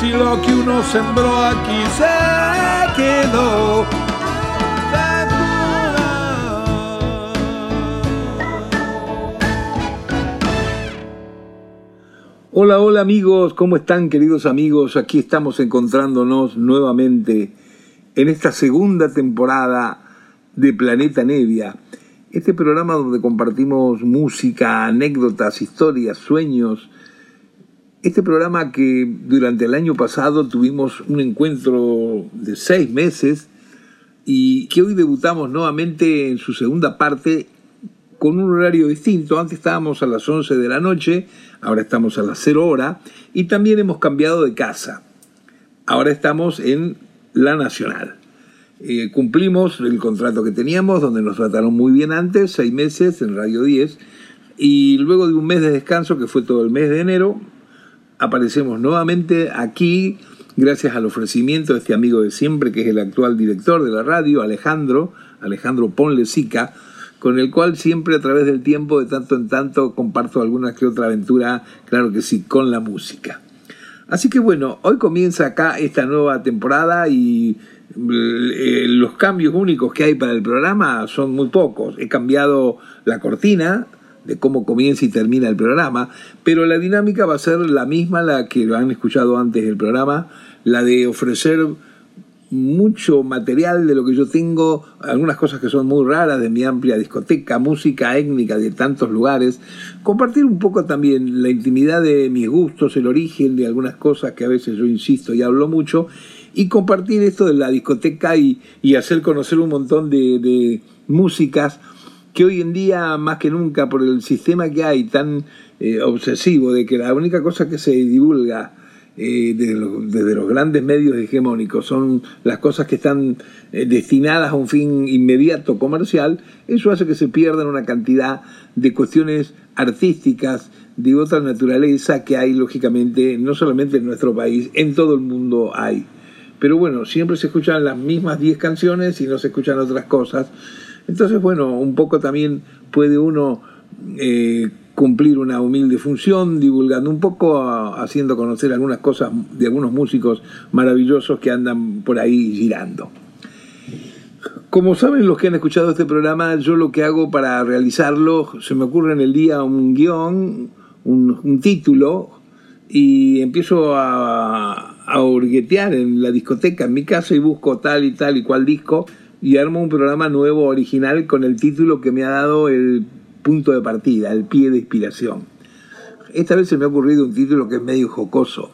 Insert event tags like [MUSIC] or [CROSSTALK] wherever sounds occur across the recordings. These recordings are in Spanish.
si lo que uno sembró aquí se quedó. Hola, hola amigos, ¿cómo están queridos amigos? Aquí estamos encontrándonos nuevamente en esta segunda temporada de Planeta Nevia. Este programa donde compartimos música, anécdotas, historias, sueños, este programa que durante el año pasado tuvimos un encuentro de seis meses y que hoy debutamos nuevamente en su segunda parte con un horario distinto. Antes estábamos a las 11 de la noche, ahora estamos a las 0 hora y también hemos cambiado de casa. Ahora estamos en La Nacional. Eh, cumplimos el contrato que teníamos, donde nos trataron muy bien antes, seis meses en Radio 10, y luego de un mes de descanso, que fue todo el mes de enero, aparecemos nuevamente aquí gracias al ofrecimiento de este amigo de siempre, que es el actual director de la radio, Alejandro, Alejandro Ponlesica, con el cual siempre a través del tiempo, de tanto en tanto, comparto alguna que otra aventura, claro que sí, con la música. Así que bueno, hoy comienza acá esta nueva temporada y eh, los cambios únicos que hay para el programa son muy pocos. He cambiado la cortina, de cómo comienza y termina el programa, pero la dinámica va a ser la misma, la que lo han escuchado antes del programa, la de ofrecer mucho material de lo que yo tengo, algunas cosas que son muy raras de mi amplia discoteca, música étnica de tantos lugares, compartir un poco también la intimidad de mis gustos, el origen de algunas cosas que a veces yo insisto y hablo mucho, y compartir esto de la discoteca y, hacer conocer un montón de, de músicas que hoy en día, más que nunca, por el sistema que hay tan eh, obsesivo de que la única cosa que se divulga eh, desde, los, grandes medios hegemónicos son las cosas que están eh, destinadas a un fin inmediato comercial, eso hace que se pierdan una cantidad de cuestiones artísticas de otra naturaleza que hay lógicamente no solamente en nuestro país, en todo el mundo hay. Pero bueno, siempre se escuchan las mismas 10 canciones y no se escuchan otras cosas. Entonces, bueno, un poco también puede uno eh, cumplir una humilde función, divulgando un poco, haciendo conocer algunas cosas de algunos músicos maravillosos que andan por ahí girando. Como saben los que han escuchado este programa, yo lo que hago para realizarlo, se me ocurre en el día un guion, un, título, y empiezo a, a hurguetear en la discoteca en mi casa y busco tal y tal y cual disco y armo un programa nuevo, original, con el título que me ha dado el punto de partida, el pie de inspiración. Esta vez se me ha ocurrido un título que es medio jocoso.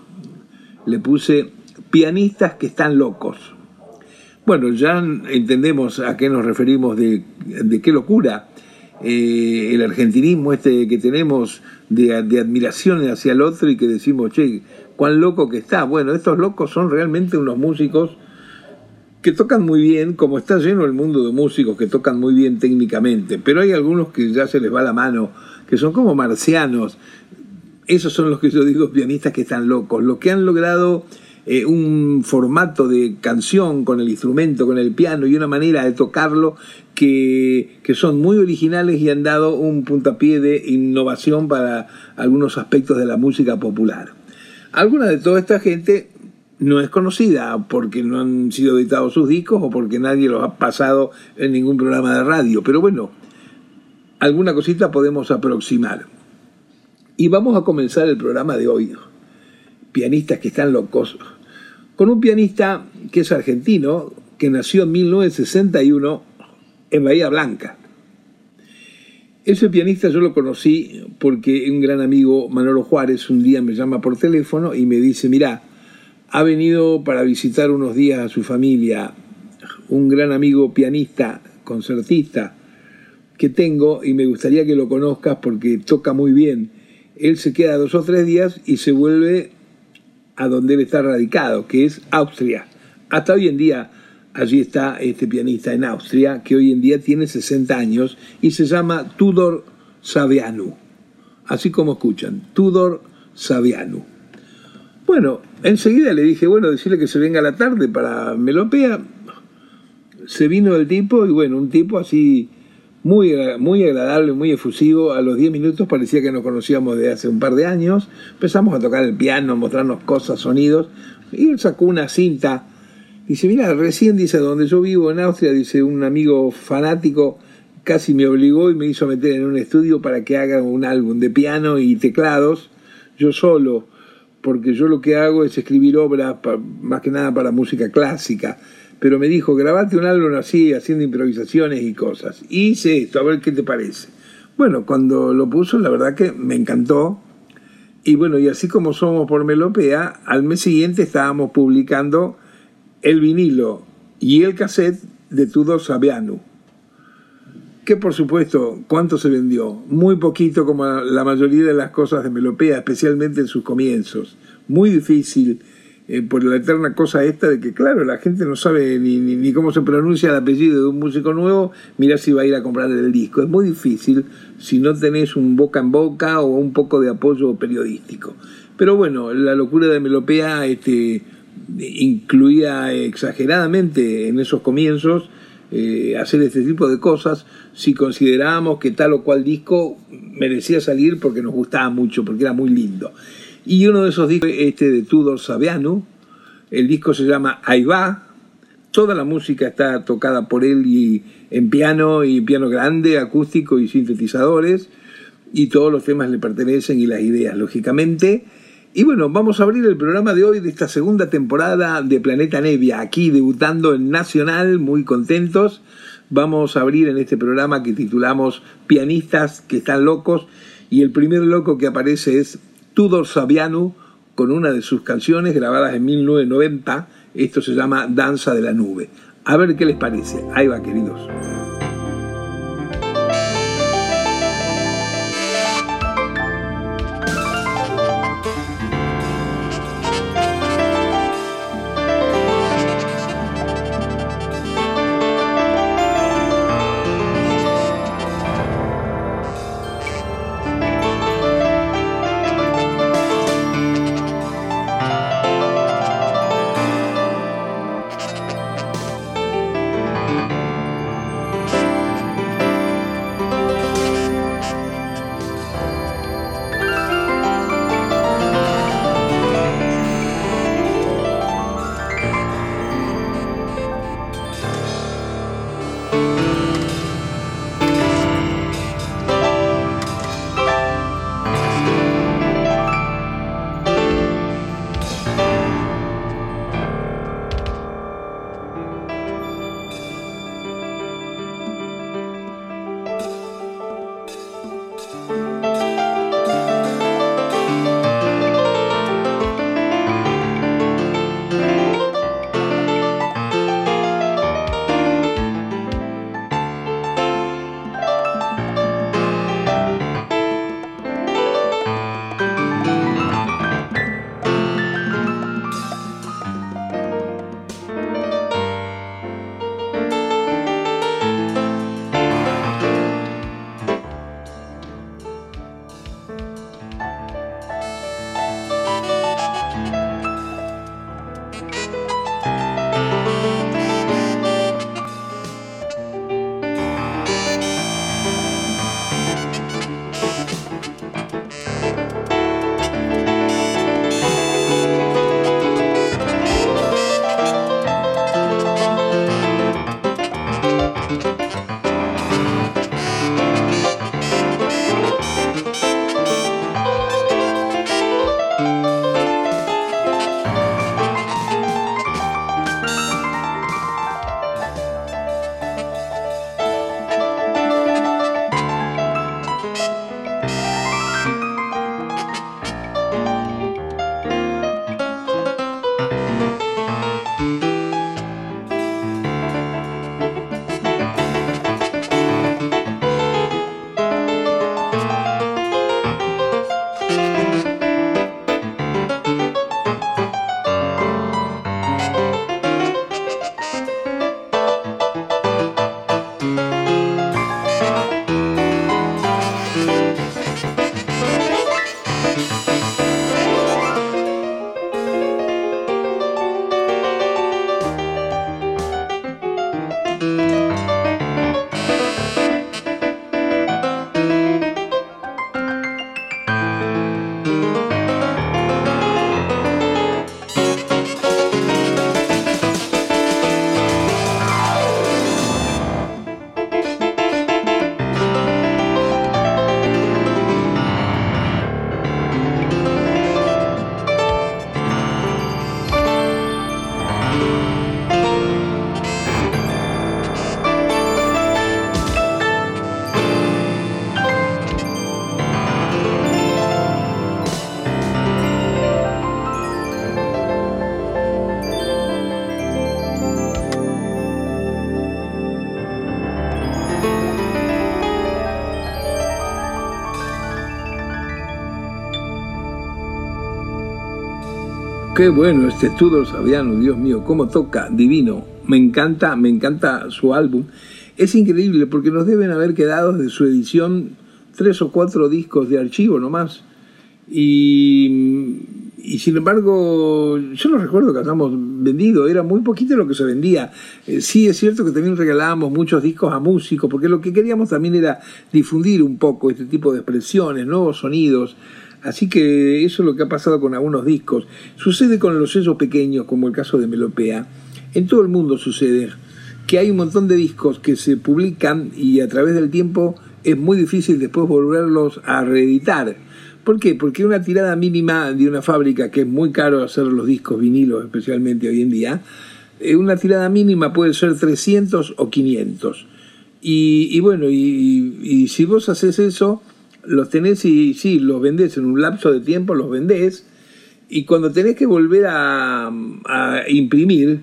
Le puse Pianistas que están locos. Bueno, ya entendemos a qué nos referimos de, qué locura. Eh, el argentinismo este que tenemos de, de, admiración hacia el otro y que decimos, che, cuán loco que está. Bueno, estos locos son realmente unos músicos que tocan muy bien, como está lleno el mundo de músicos que tocan muy bien técnicamente, pero hay algunos que ya se les va la mano, que son como marcianos. Esos son los que yo digo pianistas que están locos, los que han logrado eh, un formato de canción con el instrumento, con el piano y una manera de tocarlo que, que son muy originales y han dado un puntapié de innovación para algunos aspectos de la música popular. Alguna de toda esta gente no es conocida porque no han sido editados sus discos o porque nadie los ha pasado en ningún programa de radio. Pero bueno, alguna cosita podemos aproximar. Y vamos a comenzar el programa de hoy. Pianistas que están locos. Con un pianista que es argentino, que nació en 1961 en Bahía Blanca. Ese pianista yo lo conocí porque un gran amigo, Manolo Juárez, un día me llama por teléfono y me dice, mira, ha venido para visitar unos días a su familia, un gran amigo pianista, concertista que tengo y me gustaría que lo conozcas porque toca muy bien. Él se queda dos o tres días y se vuelve a donde él está radicado, que es Austria, hasta hoy en día allí está este pianista en Austria, que hoy en día tiene 60 años y se llama Tudor Savianu. Así como escuchan, Tudor Savianu. Bueno, enseguida le dije, bueno, decirle que se venga a la tarde para Melopea. Se vino el tipo y bueno, un tipo así muy, muy agradable, muy efusivo. A los 10 minutos parecía que nos conocíamos de hace un par de años. Empezamos a tocar el piano, mostrarnos cosas, sonidos. Y él sacó una cinta Dice, mira, recién dice, donde yo vivo en Austria, dice, un amigo fanático casi me obligó y me hizo meter en un estudio para que haga un álbum de piano y teclados, yo solo, porque yo lo que hago es escribir obras más que nada para música clásica. Pero me dijo, grabate un álbum así, haciendo improvisaciones y cosas. hice esto, a ver qué te parece. Bueno, cuando lo puso, la verdad que me encantó. Y bueno, y así como somos por Melopea, al mes siguiente estábamos publicando el vinilo y el cassette de Tudor Saviano. Que por supuesto, ¿cuánto se vendió? Muy poquito como la mayoría de las cosas de Melopea, especialmente en sus comienzos. Muy difícil eh, por la eterna cosa esta de que, claro, la gente no sabe ni, ni, cómo se pronuncia el apellido de un músico nuevo, mira si va a ir a comprar el disco. Es muy difícil si no tenés un boca en boca o un poco de apoyo periodístico. Pero bueno, la locura de Melopea este, incluía exageradamente en esos comienzos eh, hacer este tipo de cosas si considerábamos que tal o cual disco merecía salir porque nos gustaba mucho, porque era muy lindo. Y uno de esos discos, este de Tudor Saviano, el disco se llama Ahí va, toda la música está tocada por él y en piano y piano grande, acústico y sintetizadores, y todos los temas le pertenecen y las ideas, lógicamente. Y bueno, vamos a abrir el programa de hoy de esta segunda temporada de Planeta Nevia, aquí debutando en Nacional, muy contentos. Vamos a abrir en este programa que titulamos Pianistas que están locos y el primer loco que aparece es Tudor Saviano con una de sus canciones grabadas en 1990. Esto se llama Danza de la Nube. A ver qué les parece. Ahí va, queridos. Qué bueno este Tudor Saviano, Dios mío, cómo toca, divino. Me encanta, me encanta su álbum. Es increíble porque nos deben haber quedado de su edición tres o cuatro discos de archivo nomás. Y, y sin embargo, yo no recuerdo que hayamos vendido, era muy poquito lo que se vendía. Eh, sí es cierto que también regalábamos muchos discos a músicos, porque lo que queríamos también era difundir un poco este tipo de expresiones, nuevos sonidos. Así que eso es lo que ha pasado con algunos discos. Sucede con los sellos pequeños, como el caso de Melopea. En todo el mundo sucede que hay un montón de discos que se publican y a través del tiempo es muy difícil después volverlos a reeditar. ¿Por qué? Porque una tirada mínima de una fábrica, que es muy caro hacer los discos vinilos, especialmente hoy en día, eh, una tirada mínima puede ser 300 o 500. Y, bueno, y, y si vos haces eso, los tenés y sí, los vendés en un lapso de tiempo, los vendés, y cuando tenés que volver a, imprimir,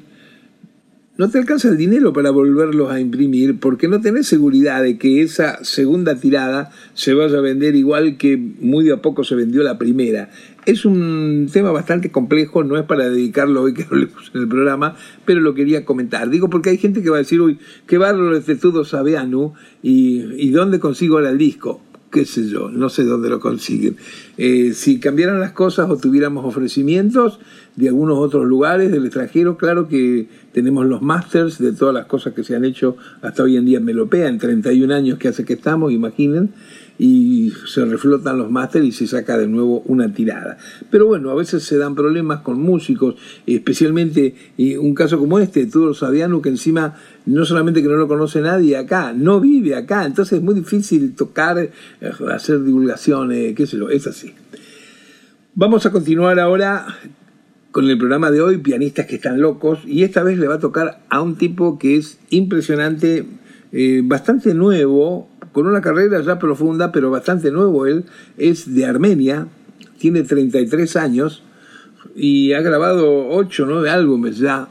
no te alcanza el dinero para volverlos a imprimir porque no tenés seguridad de que esa segunda tirada se vaya a vender igual que muy de a poco se vendió la primera. Es un tema bastante complejo, no es para dedicarlo hoy que hablemos en el programa, pero lo quería comentar. Digo porque hay gente que va a decir, uy, qué bárbaro este todo Sabeanu y, y dónde consigo ahora el disco qué sé yo, no sé dónde lo consiguen. Eh, si cambiaran las cosas o tuviéramos ofrecimientos de algunos otros lugares del extranjero, claro que tenemos los masters de todas las cosas que se han hecho hasta hoy en día en Melopea, en 31 años que hace que estamos, imaginen, y se reflotan los másteres y se saca de nuevo una tirada. Pero bueno, a veces se dan problemas con músicos, especialmente un caso como este, Tudor Saviano, que encima no solamente que no lo conoce nadie acá, no vive acá, entonces es muy difícil tocar, eh, hacer divulgaciones, qué sé yo, es así. Vamos a continuar ahora con el programa de hoy, Pianistas que están locos, y esta vez le va a tocar a un tipo que es impresionante, eh, bastante nuevo, con una carrera ya profunda, pero bastante nuevo él, es de Armenia, tiene 33 años y ha grabado 8 o 9 álbumes ya,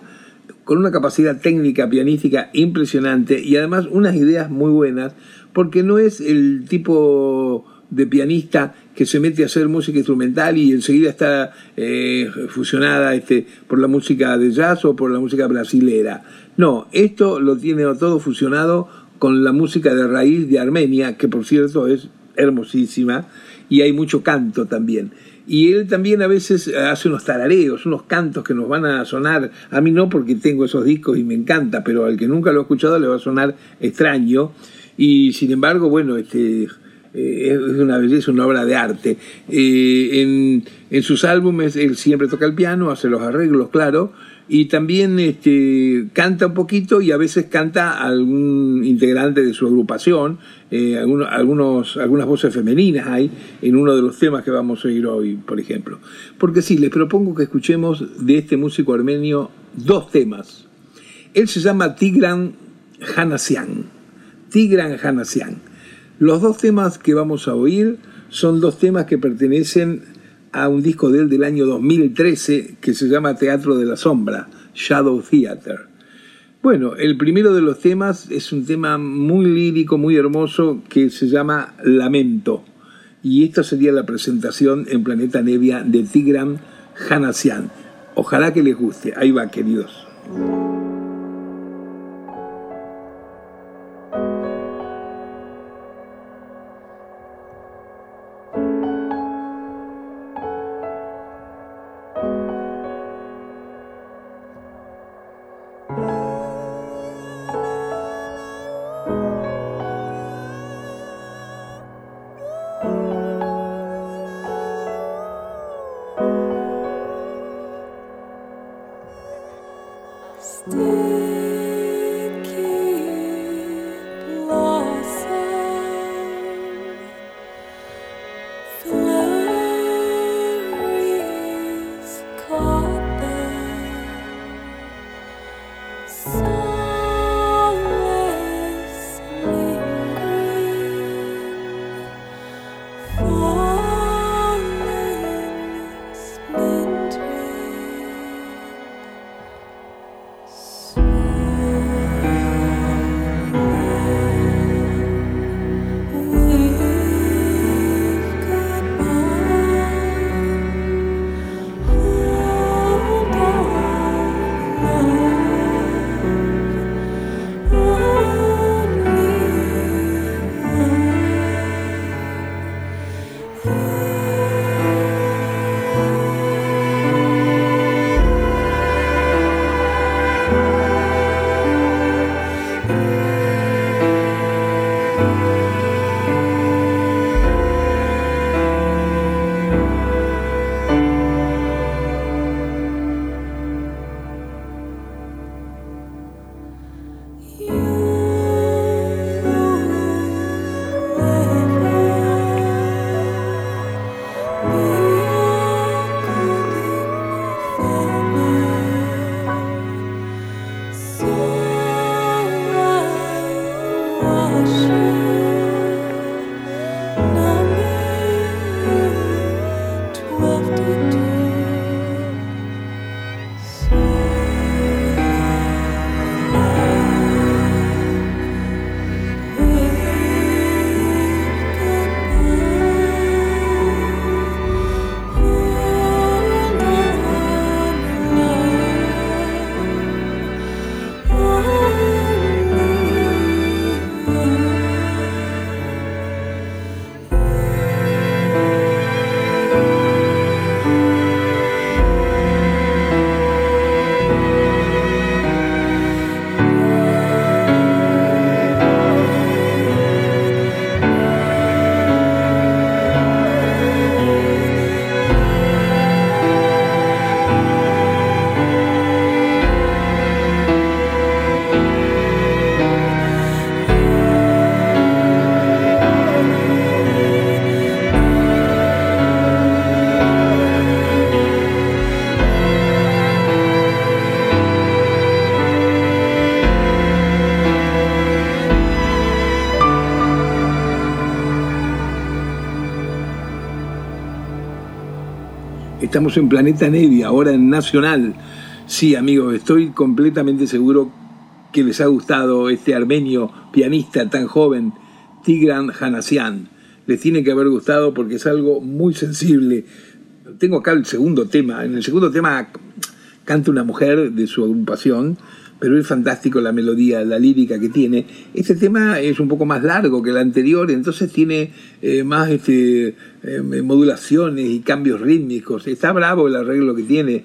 con una capacidad técnica pianística impresionante y además unas ideas muy buenas, porque no es el tipo de pianista que se mete a hacer música instrumental y enseguida está eh, fusionada este, por la música de jazz o por la música brasilera. No, esto lo tiene todo fusionado con la música de raíz de Armenia, que por cierto es hermosísima, y hay mucho canto también. Y él también a veces hace unos tarareos, unos cantos que nos van a sonar, a mí no porque tengo esos discos y me encanta, pero al que nunca lo ha escuchado le va a sonar extraño. Y sin embargo, bueno, este, eh, es una belleza, una obra de arte. En, en sus álbumes él siempre toca el piano, hace los arreglos, claro, y también este, canta un poquito y a veces canta algún integrante de su agrupación, eh, algunos, algunas voces femeninas hay en uno de los temas que vamos a oír hoy, por ejemplo. Porque sí, les propongo que escuchemos de este músico armenio dos temas. Él se llama Tigran Hanasian. Tigran Hanasian. Los dos temas que vamos a oír son dos temas que pertenecen a un disco de él del año 2013 que se llama Teatro de la Sombra, Shadow Theater. Bueno, el primero de los temas es un tema muy lírico, muy hermoso, que se llama Lamento. Y esta sería la presentación en Planeta Nevia de Tigran Hanasian. Ojalá que les guste. Ahí va, queridos. Estamos en Planeta Nevia, ahora en Nacional. Sí, amigos, estoy completamente seguro que les ha gustado este armenio pianista tan joven, Tigran Hanasian. Les tiene que haber gustado porque es algo muy sensible. Tengo acá el segundo tema. En el segundo tema canta una mujer de su agrupación pero es fantástico la melodía, la lírica que tiene. Este tema es un poco más largo que el anterior, entonces tiene eh, más este, eh, modulaciones y cambios rítmicos. Está bravo el arreglo que tiene.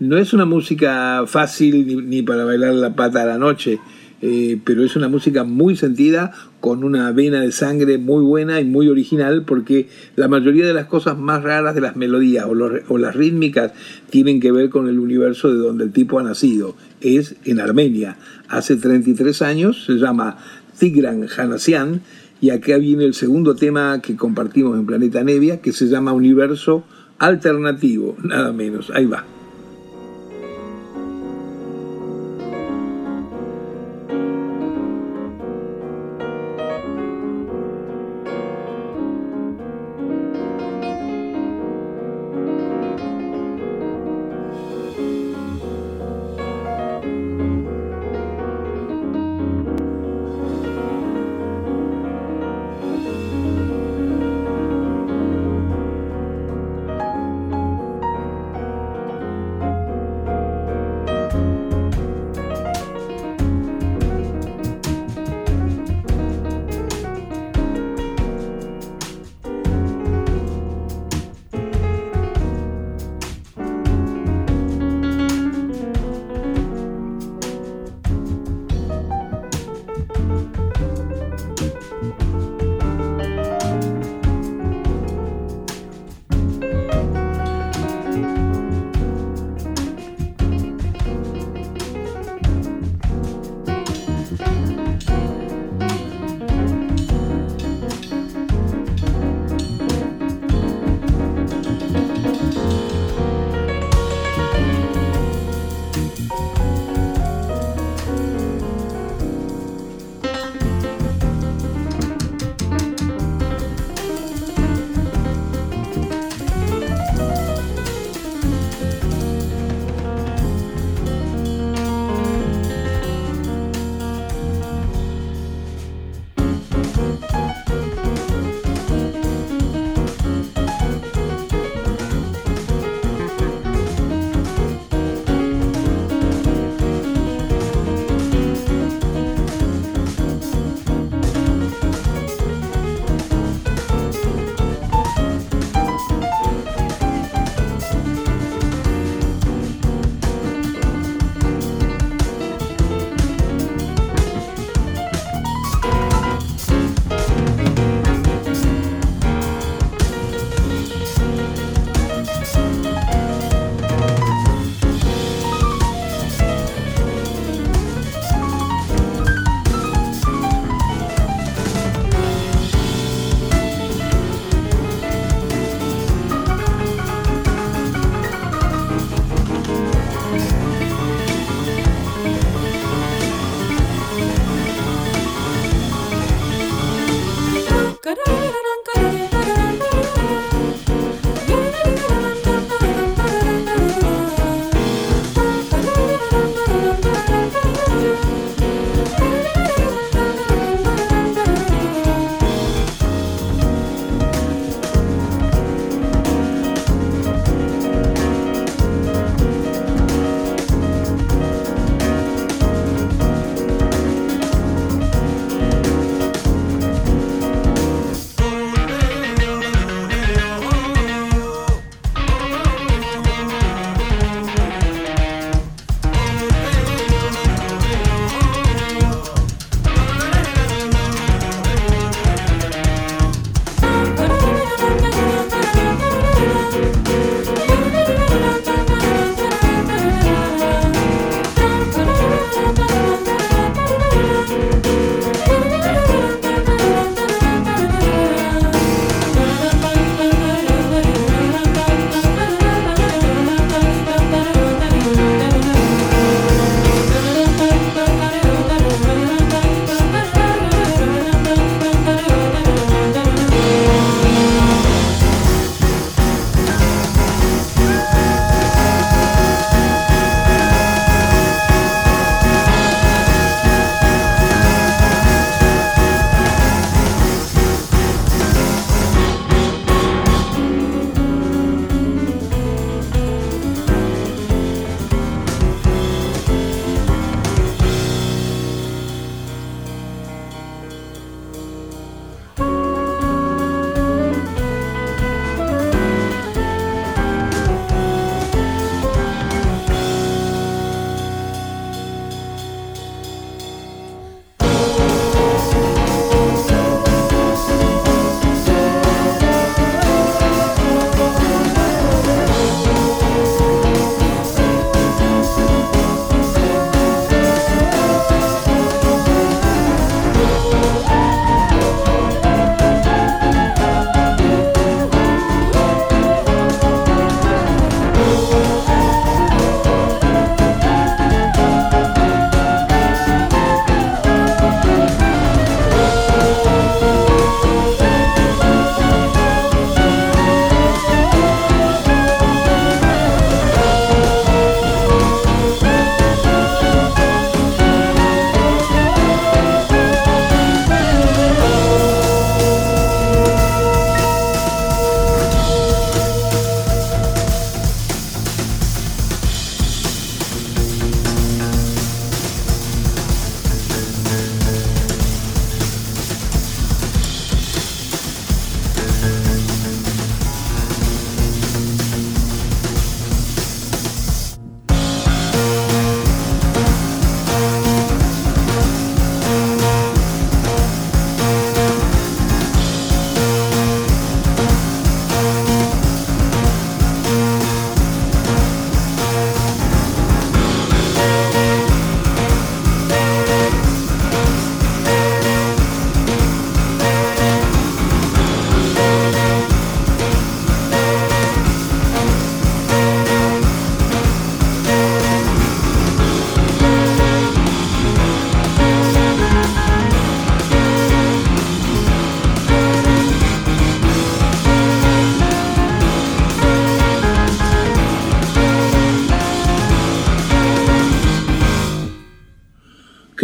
No es una música fácil ni, ni para bailar la pata a la noche. Eh, pero es una música muy sentida, con una vena de sangre muy buena y muy original, porque la mayoría de las cosas más raras de las melodías o, las rítmicas tienen que ver con el universo de donde el tipo ha nacido. Es en Armenia. Hace 33 años, se llama Tigran Hanasian, y acá viene el segundo tema que compartimos en Planeta Nevia, que se llama Universo Alternativo, nada menos. Ahí va.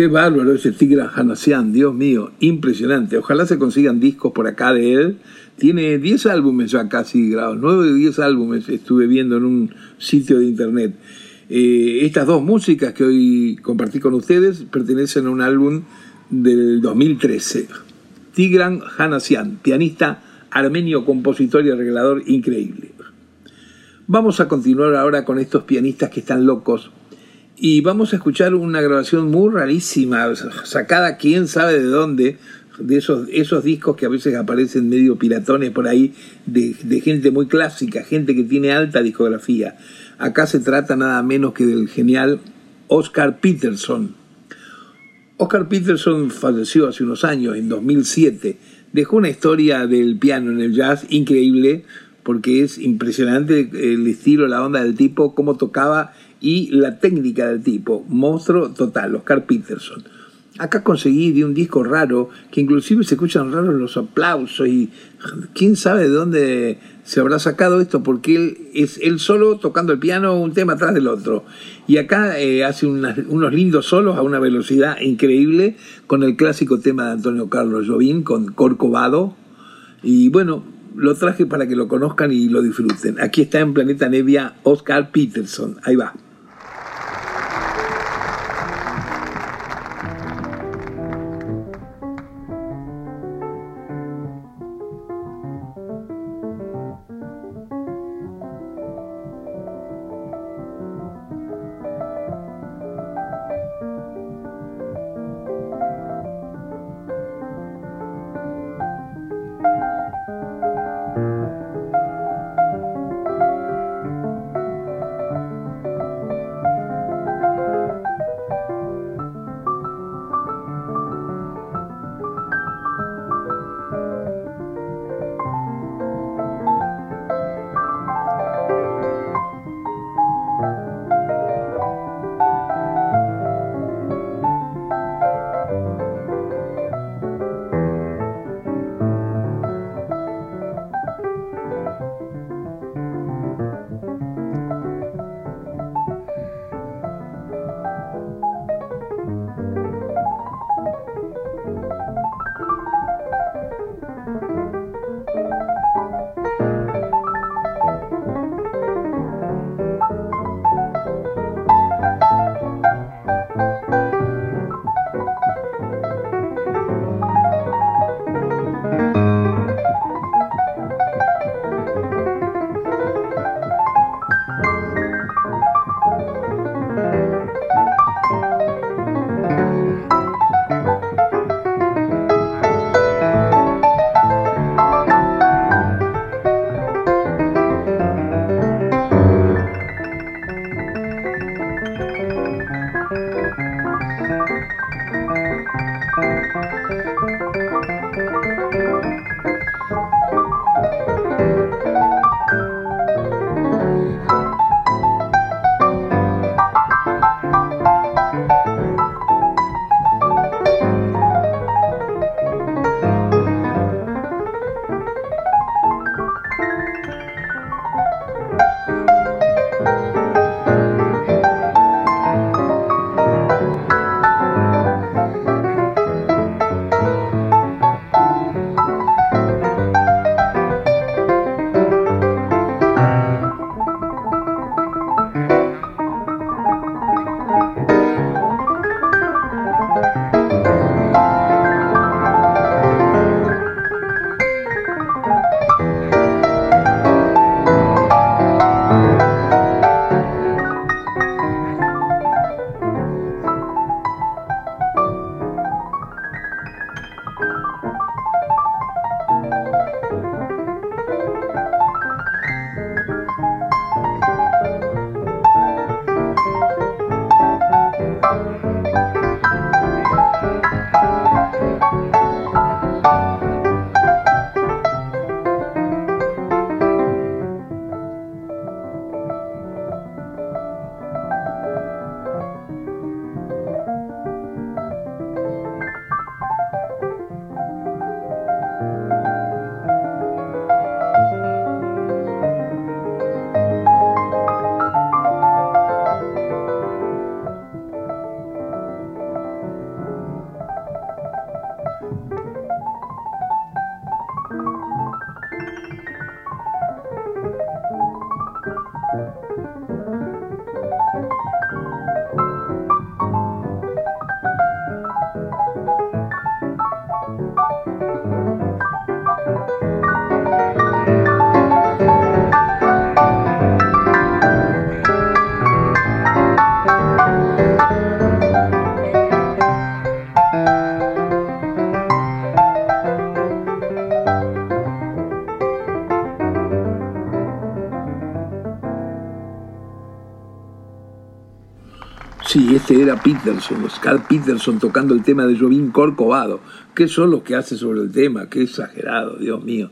Qué bárbaro ese Tigran Hanasian, Dios mío, impresionante. Ojalá se consigan discos por acá de él. Tiene 10 álbumes ya casi grabados, 9 o 10 álbumes estuve viendo en un sitio de internet. Eh, estas dos músicas que hoy compartí con ustedes pertenecen a un álbum del 2013. Tigran Hanasian, pianista armenio, compositor y arreglador increíble. Vamos a continuar ahora con estos pianistas que están locos y vamos a escuchar una grabación muy rarísima, sacada quién sabe de dónde, de esos, esos discos que a veces aparecen medio piratones por ahí, de, de gente muy clásica, gente que tiene alta discografía. Acá se trata nada menos que del genial Oscar Peterson. Oscar Peterson falleció hace unos años, en 2007. Dejó una historia del piano en el jazz increíble, porque es impresionante el estilo, la onda del tipo, cómo tocaba y la técnica del tipo. Monstruo total, Oscar Peterson. Acá conseguí de un disco raro, que inclusive se escuchan raros los aplausos y quién sabe de dónde se habrá sacado esto, porque él es él solo tocando el piano un tema atrás del otro. Y acá eh, hace unos lindos solos a una velocidad increíble con el clásico tema de Antonio Carlos Jobim, con Corcovado. Y bueno, lo traje para que lo conozcan y lo disfruten. Aquí está en Planeta Nevia Oscar Peterson. Ahí va. Era Peterson, Oscar Peterson tocando el tema de Jovin Corcovado. ¿Qué son los que hace sobre el tema? Qué exagerado, Dios mío.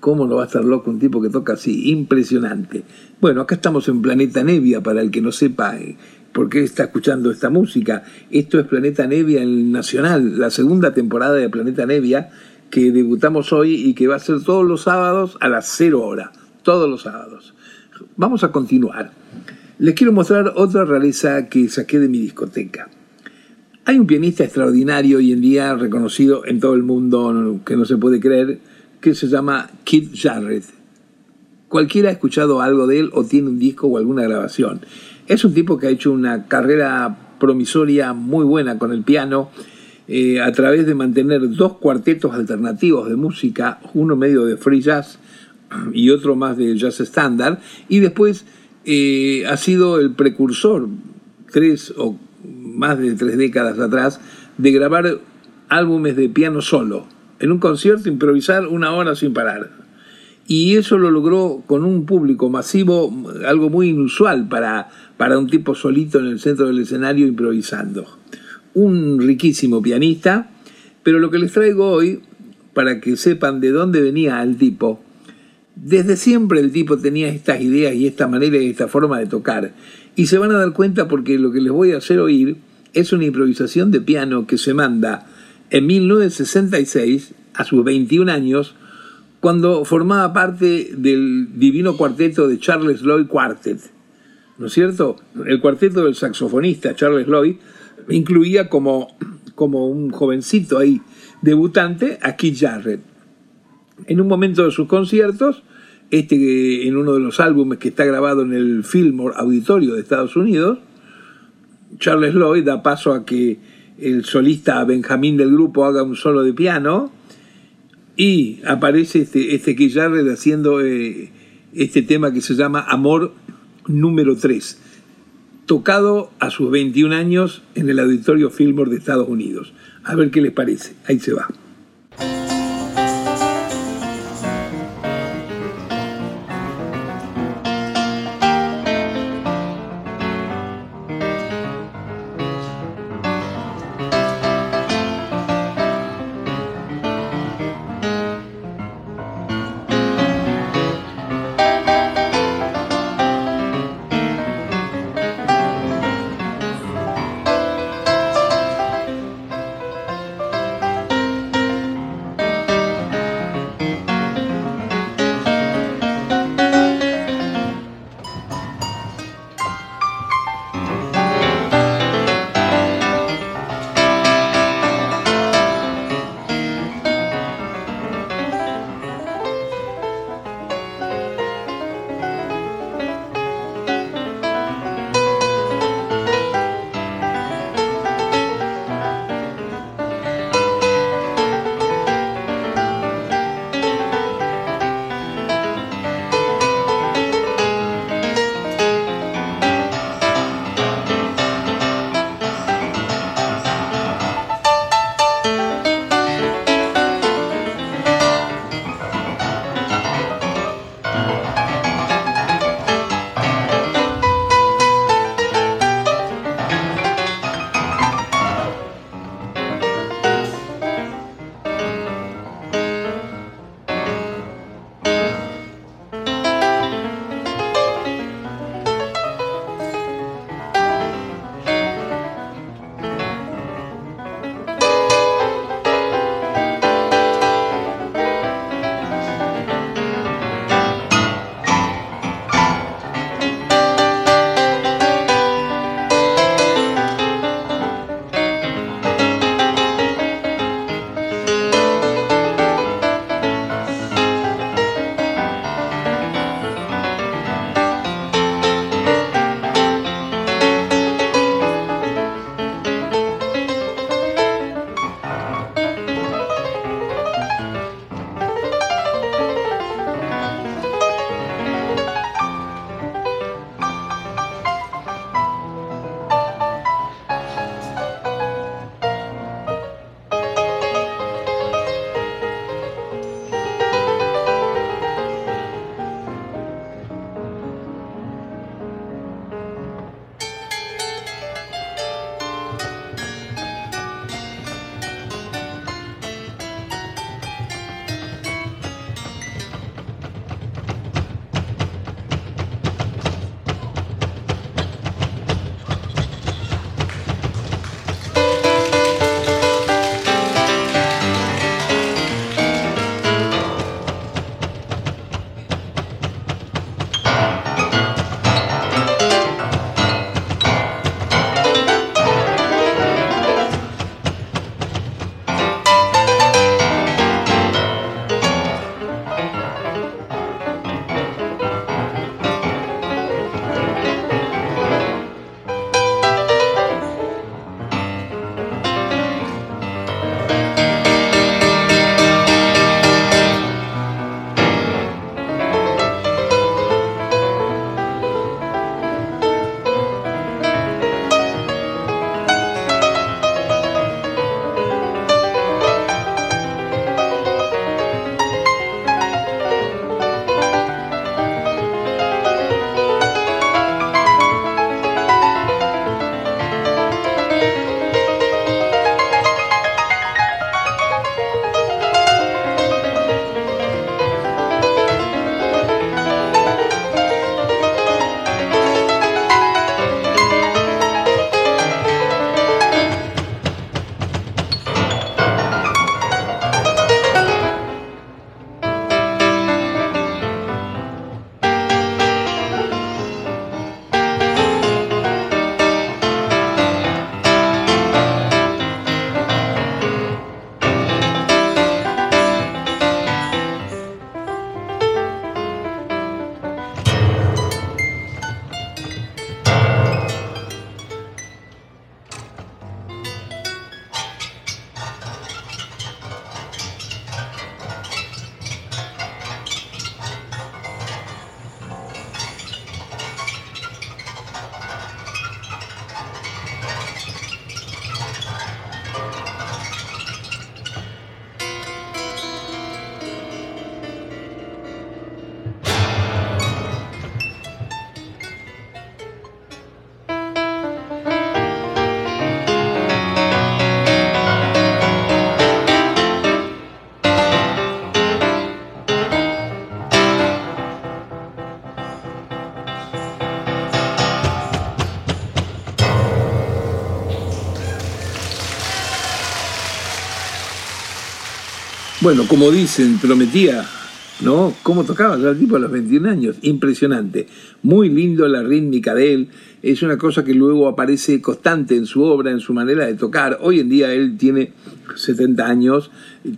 ¿Cómo no va a estar loco un tipo que toca así? Impresionante. Bueno, acá estamos en Planeta Nevia, para el que no sepa eh, por qué está escuchando esta música. Esto es Planeta Nevia en Nacional, la segunda temporada de Planeta Nevia, que debutamos hoy y que va a ser todos los sábados a las cero hora. Todos los sábados. Vamos a continuar. Les quiero mostrar otra rareza que saqué de mi discoteca. Hay un pianista extraordinario hoy en día, reconocido en todo el mundo, que no se puede creer, que se llama Kid Jarrett. Cualquiera ha escuchado algo de él o tiene un disco o alguna grabación. Es un tipo que ha hecho una carrera promisoria muy buena con el piano eh, a través de mantener dos cuartetos alternativos de música, uno medio de free jazz y otro más de jazz estándar, y después eh, ha sido el precursor, tres o más de tres décadas atrás, de grabar álbumes de piano solo. En un concierto improvisar una hora sin parar. Y eso lo logró con un público masivo, algo muy inusual para, para un tipo solito en el centro del escenario improvisando. Un riquísimo pianista, pero lo que les traigo hoy, para que sepan de dónde venía el tipo, desde siempre el tipo tenía estas ideas y esta manera y esta forma de tocar. Y se van a dar cuenta porque lo que les voy a hacer oír es una improvisación de piano que se manda en 1966, a sus 21 años, cuando formaba parte del divino cuarteto de Charles Lloyd Quartet. ¿No es cierto? El cuarteto del saxofonista Charles Lloyd incluía como, como un jovencito ahí debutante a Keith Jarrett. En un momento de sus conciertos, este en uno de los álbumes que está grabado en el Fillmore Auditorio de Estados Unidos, Charles Lloyd da paso a que el solista Benjamín del grupo haga un solo de piano y aparece este, este Keith haciendo eh, este tema que se llama Amor número 3, tocado a sus 21 años en el Auditorio Fillmore de Estados Unidos. A ver qué les parece. Ahí se va. Bueno, como dicen, prometía, ¿no? ¿Cómo tocaba el tipo a los 21 años? Impresionante. Muy lindo la rítmica de él. Es una cosa que luego aparece constante en su obra, en su manera de tocar. Hoy en día él tiene 70 años,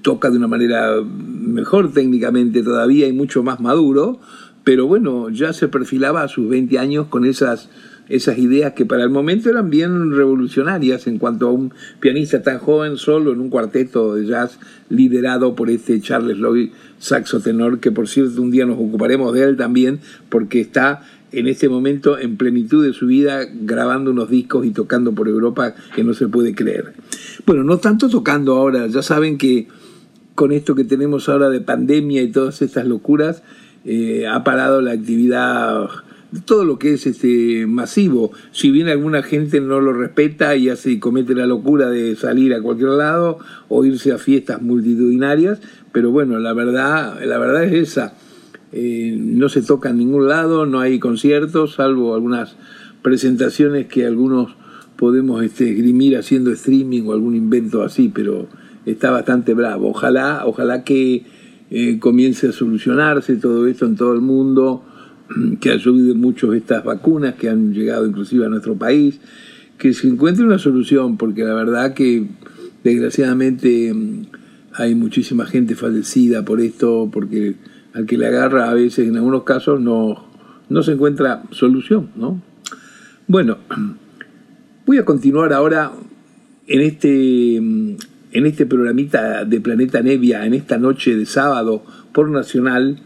toca de una manera mejor técnicamente todavía y mucho más maduro, pero bueno, ya se perfilaba a sus 20 años con esas esas ideas que para el momento eran bien revolucionarias en cuanto a un pianista tan joven solo en un cuarteto de jazz liderado por este Charles Lloyd, saxo tenor, que por cierto un día nos ocuparemos de él también porque está en este momento en plenitud de su vida grabando unos discos y tocando por Europa que no se puede creer. Bueno, no tanto tocando ahora, ya saben que con esto que tenemos ahora de pandemia y todas estas locuras, eh, ha parado la actividad todo lo que es este masivo. Si bien alguna gente no lo respeta y hace comete la locura de salir a cualquier lado o irse a fiestas multitudinarias, pero bueno, la verdad, la verdad es esa. Eh, no se toca en ningún lado, no hay conciertos, salvo algunas presentaciones que algunos podemos este, esgrimir haciendo streaming o algún invento así, pero está bastante bravo. Ojalá, ojalá que eh, comience a solucionarse todo esto en todo el mundo [CLEARS THROAT] que ayuden mucho estas vacunas que han llegado inclusive a nuestro país, que se encuentre una solución, porque la verdad que desgraciadamente mm, hay muchísima gente fallecida por esto, porque al que le agarra a veces en algunos casos no, no se encuentra solución, ¿no? Bueno, [CLEARS THROAT] voy a continuar ahora en este, mm, en este programita de Planeta Nevia, en esta noche de sábado por Nacional,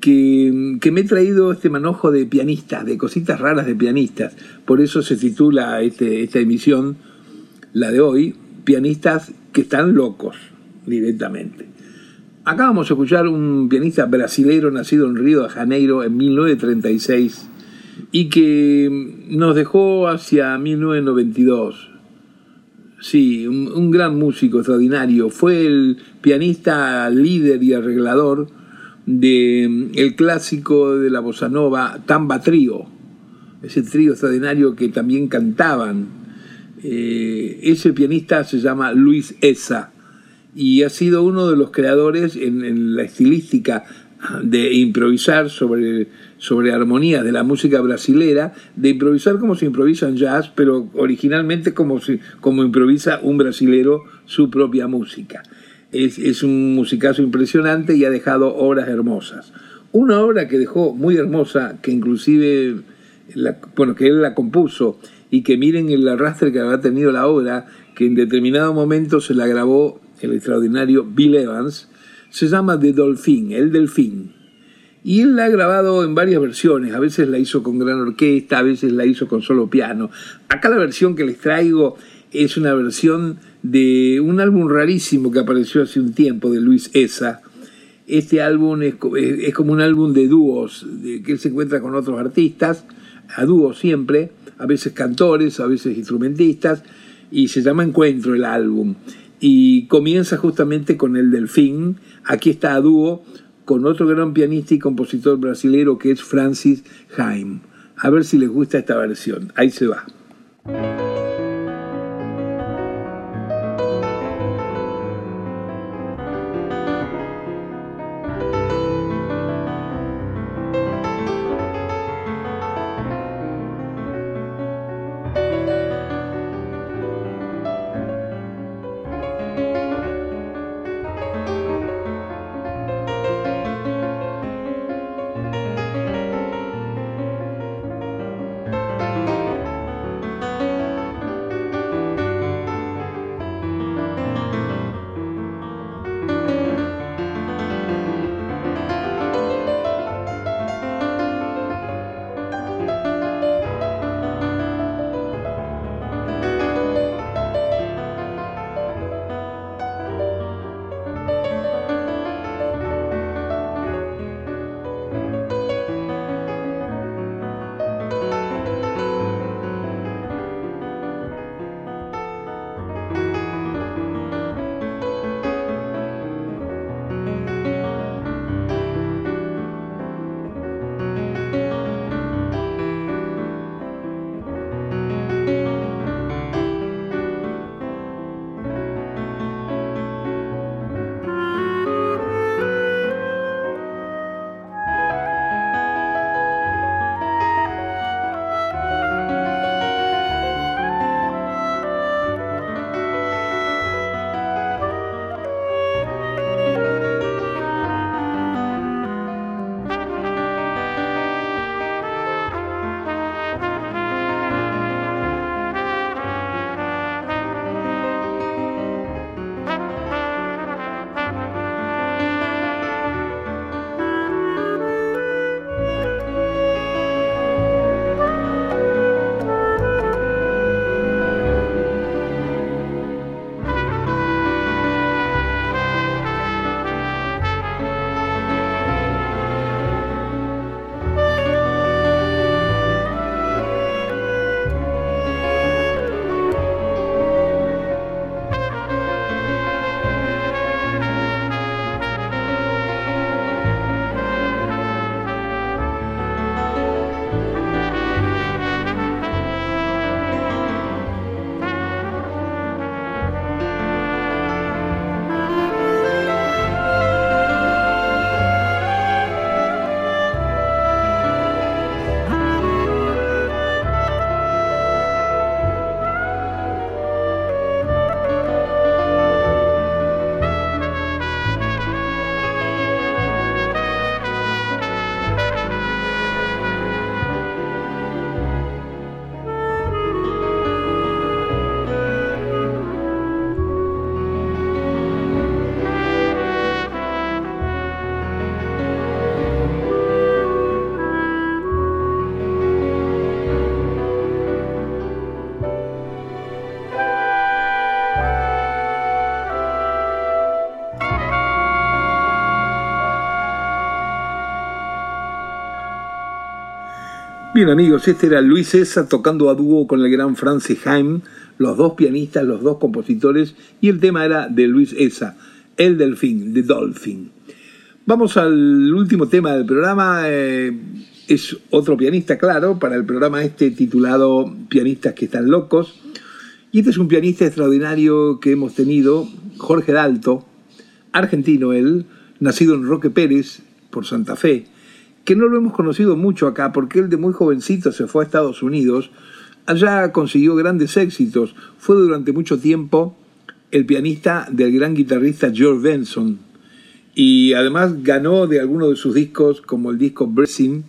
que, me he traído este manojo de pianistas, de cositas raras de pianistas. Por eso se titula este, esta emisión, la de hoy, Pianistas que están locos, directamente. Acá vamos a escuchar un pianista brasileño nacido en Río de Janeiro en 1936 y que nos dejó hacia 1992. Sí, un gran músico extraordinario. Fue el pianista líder y arreglador de mm, el clásico de la bossa nova Tamba Trío, ese trío extraordinario que también cantaban. Eh, ese pianista se llama Luis Esa y ha sido uno de los creadores en, la estilística de improvisar sobre, sobre armonías de la música brasilera, de improvisar como se improvisa en jazz, pero originalmente como, como improvisa un brasilero su propia música es, un musicazo impresionante y ha dejado obras hermosas. Una obra que dejó muy hermosa, que inclusive, bueno, que él la compuso y que miren el arrastre que había tenido la obra, que en determinado momento se la grabó el extraordinario Bill Evans, se llama The Dolphin, el delfín. Y él la ha grabado en varias versiones, a veces la hizo con gran orquesta, a veces la hizo con solo piano. Acá la versión que les traigo es una versión de un álbum rarísimo que apareció hace un tiempo de Luis Esa. Este álbum es, como un álbum de dúos, que él se encuentra con otros artistas, a dúos siempre, a veces cantores, a veces instrumentistas, y se llama Encuentro el álbum. Y comienza justamente con el Delfín, aquí está a dúo con otro gran pianista y compositor brasilero que es Francis Haim. A ver si les gusta esta versión. Ahí se va. Bien amigos, este era Luis César tocando a dúo con el gran Francis Haim, los dos pianistas, los dos compositores, y el tema era de Luis Esa, El Delfín, The Dolphin. Vamos al último tema del programa, eh, es otro pianista, claro, para el programa este titulado Pianistas que están locos. Y este es un pianista extraordinario que hemos tenido, Jorge Dalto, argentino él, nacido en Roque Pérez, por Santa Fe, que no lo hemos conocido mucho acá porque él de muy jovencito se fue a Estados Unidos, allá consiguió grandes éxitos, fue durante mucho tiempo el pianista del gran guitarrista George Benson. Y además ganó de algunos de sus discos como el disco Blessing,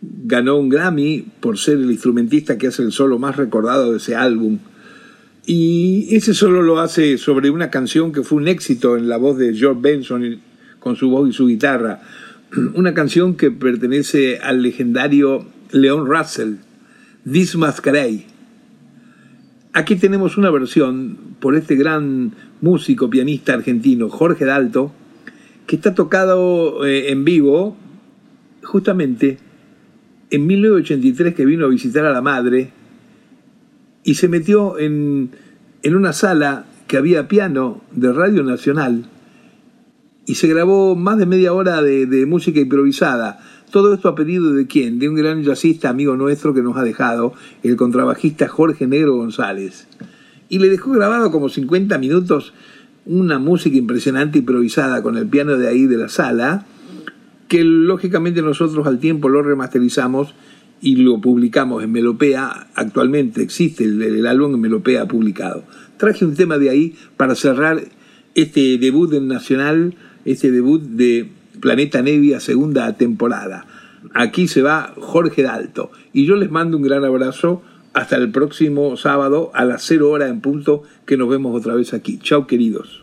ganó un Grammy por ser el instrumentista que hace el solo más recordado de ese álbum. Y ese solo lo hace sobre una canción que fue un éxito en la voz de George Benson con su voz y su guitarra [CLEARS THROAT] una canción que pertenece al legendario Leon Russell, This Masquerade. Aquí tenemos una versión por este gran músico, pianista argentino, Jorge Dalto, que está tocado eh, en vivo justamente en 1983 que vino a visitar a la madre y se metió en, en una sala que había piano de Radio Nacional y se grabó más de media hora de, música improvisada. Todo esto a pedido de quién? De un gran jazzista amigo nuestro que nos ha dejado, el contrabajista Jorge Negro González. Y le dejó grabado como 50 minutos una música impresionante improvisada con el piano de ahí de la sala, que lógicamente nosotros al tiempo lo remasterizamos y lo publicamos en Melopea. Actualmente existe el, el álbum en Melopea publicado. Traje un tema de ahí para cerrar este debut en Nacional ese debut de Planeta Nevia segunda temporada. Aquí se va Jorge Dalto y yo les mando un gran abrazo hasta el próximo sábado a las 0 horas en punto que nos vemos otra vez aquí. Chao queridos.